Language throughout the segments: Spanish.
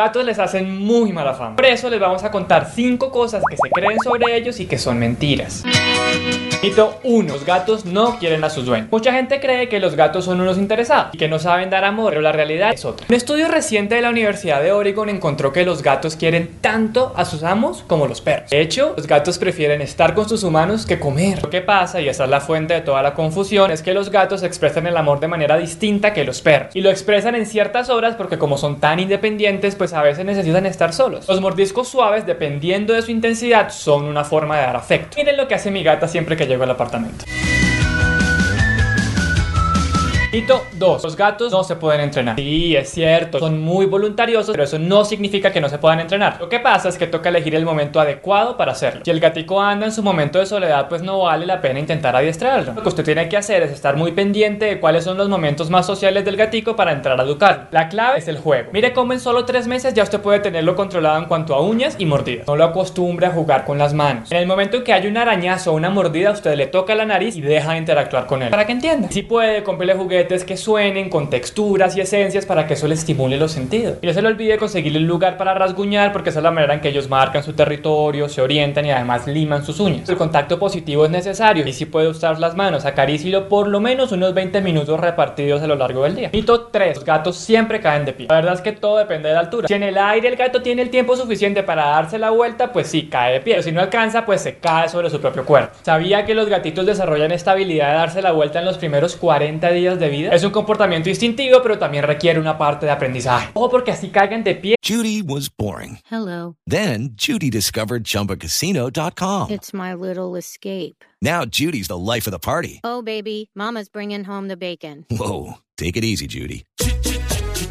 Gatos les hacen muy mala fama. Por eso les vamos a contar 5 cosas que se creen sobre ellos y que son mentiras. Mito 1. Los gatos no quieren a sus dueños. Mucha gente cree que los gatos son unos interesados y que no saben dar amor, pero la realidad es otra. Un estudio reciente de la Universidad de Oregon encontró que los gatos quieren tanto a sus amos como los perros. De hecho, los gatos prefieren estar con sus humanos que comer. Lo que pasa, y esa es la fuente de toda la confusión, es que los gatos expresan el amor de manera distinta que los perros. Y lo expresan en ciertas horas porque como son tan independientes, pues a veces necesitan estar solos. Los mordiscos suaves, dependiendo de su intensidad, son una forma de dar afecto. Miren lo que hace mi gata siempre que llego al apartamento. Mito 2. Los gatos no se pueden entrenar. Sí, es cierto, son muy voluntariosos, pero eso no significa que no se puedan entrenar. Lo que pasa es que toca elegir el momento adecuado para hacerlo. Si el gatico anda en su momento de soledad, pues no vale la pena intentar adiestrarlo. Lo que usted tiene que hacer es estar muy pendiente de cuáles son los momentos más sociales del gatico para entrar a educarlo. La clave es el juego. Mire cómo en solo 3 meses ya usted puede tenerlo controlado en cuanto a uñas y mordidas. No lo acostumbre a jugar con las manos. En el momento en que hay un arañazo o una mordida, usted le toca la nariz y deja de interactuar con él. Para que entienda. Si puede, cómprele juguetes que suenen con texturas y esencias para que eso le estimule los sentidos. Y no se le olvide conseguirle un lugar para rasguñar porque esa es la manera en que ellos marcan su territorio, se orientan y además liman sus uñas. El contacto positivo es necesario y si puede usar las manos, acarícilo por lo menos unos 20 minutos repartidos a lo largo del día. Mito 3. Los gatos siempre caen de pie. La verdad es que todo depende de la altura. Si en el aire el gato tiene el tiempo suficiente para darse la vuelta, pues sí, cae de pie. Pero si no alcanza, pues se cae sobre su propio cuerpo. ¿Sabía que los gatitos desarrollan esta habilidad de darse la vuelta en los primeros 40 días de vida? Es un comportamiento instintivo, pero también requiere una parte de aprendizaje. Ojo porque así caigan de pie. Judy was boring. Hello. Then Judy discovered ChumbaCasino.com. It's my little escape. Now Judy's the life of the party. Oh, baby, Mama's bringing home the bacon. Whoa, take it easy, Judy.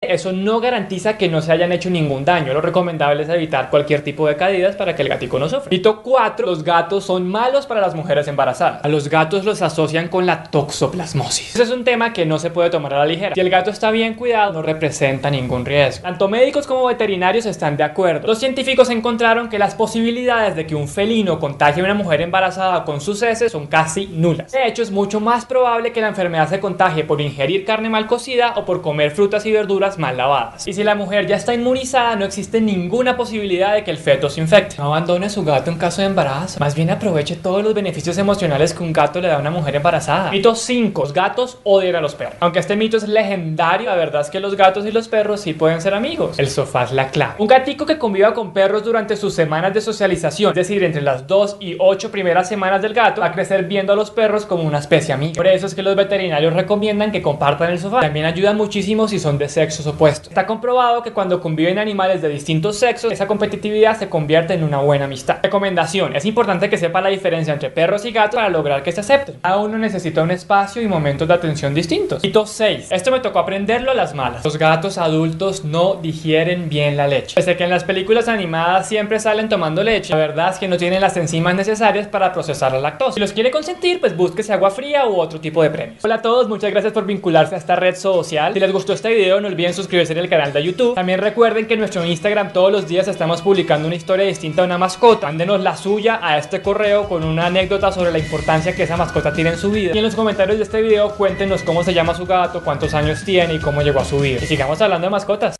Eso no garantiza que no se hayan hecho ningún daño. Lo recomendable es evitar cualquier tipo de caídas para que el gatico no sufra. Mito 4. Los gatos son malos para las mujeres embarazadas. A los gatos los asocian con la toxoplasmosis. Ese es un tema que no se puede tomar a la ligera. Si el gato está bien cuidado, no representa ningún riesgo. Tanto médicos como veterinarios están de acuerdo. Los científicos encontraron que las posibilidades de que un felino contagie a una mujer embarazada con sus heces son casi nulas. De hecho, es mucho más probable que la enfermedad se contagie por ingerir carne mal cocida o por comer frutas y verduras mal lavadas. Y si la mujer ya está inmunizada, no existe ninguna posibilidad de que el feto se infecte. No abandone a su gato en caso de embarazo. Más bien aproveche todos los beneficios emocionales que un gato le da a una mujer embarazada. Mito 5. Los gatos odian a los perros. Aunque este mito es legendario, la verdad es que los gatos y los perros sí pueden ser amigos. El sofá es la clave. Un gatico que conviva con perros durante sus semanas de socialización, es decir, entre las 2 y 8 primeras semanas del gato, va a crecer viendo a los perros como una especie amiga. Por eso es que los veterinarios recomiendan que compartan el sofá. También ayuda muchísimo si son de sexos. Está comprobado que cuando conviven animales de distintos sexos, esa competitividad se convierte en una buena amistad. Recomendación: es importante que sepa la diferencia entre perros y gatos para lograr que se acepten. Cada uno necesita un espacio y momentos de atención distintos. Mito 6. Esto me tocó aprenderlo a las malas. Los gatos adultos no digieren bien la leche. Pese a que en las películas animadas siempre salen tomando leche, la verdad es que no tienen las enzimas necesarias para procesar la lactosa. Si los quiere consentir, pues búsquese agua fría u otro tipo de premios. Hola a todos, muchas gracias por vincularse a esta red social. Si les gustó este video, no olviden suscribirse en el canal de YouTube. También recuerden que en nuestro Instagram todos los días estamos publicando una historia distinta a una mascota. Mándenos la suya a este correo con una anécdota sobre la importancia que esa mascota tiene en su vida. Y en los comentarios de este video cuéntenos cómo se llama su gato, cuántos años tiene y cómo llegó a su vida. Y sigamos hablando de mascotas.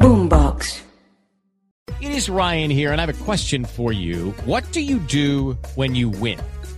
Boombox. It is Ryan here, and I have a question for you. What do you do when you win?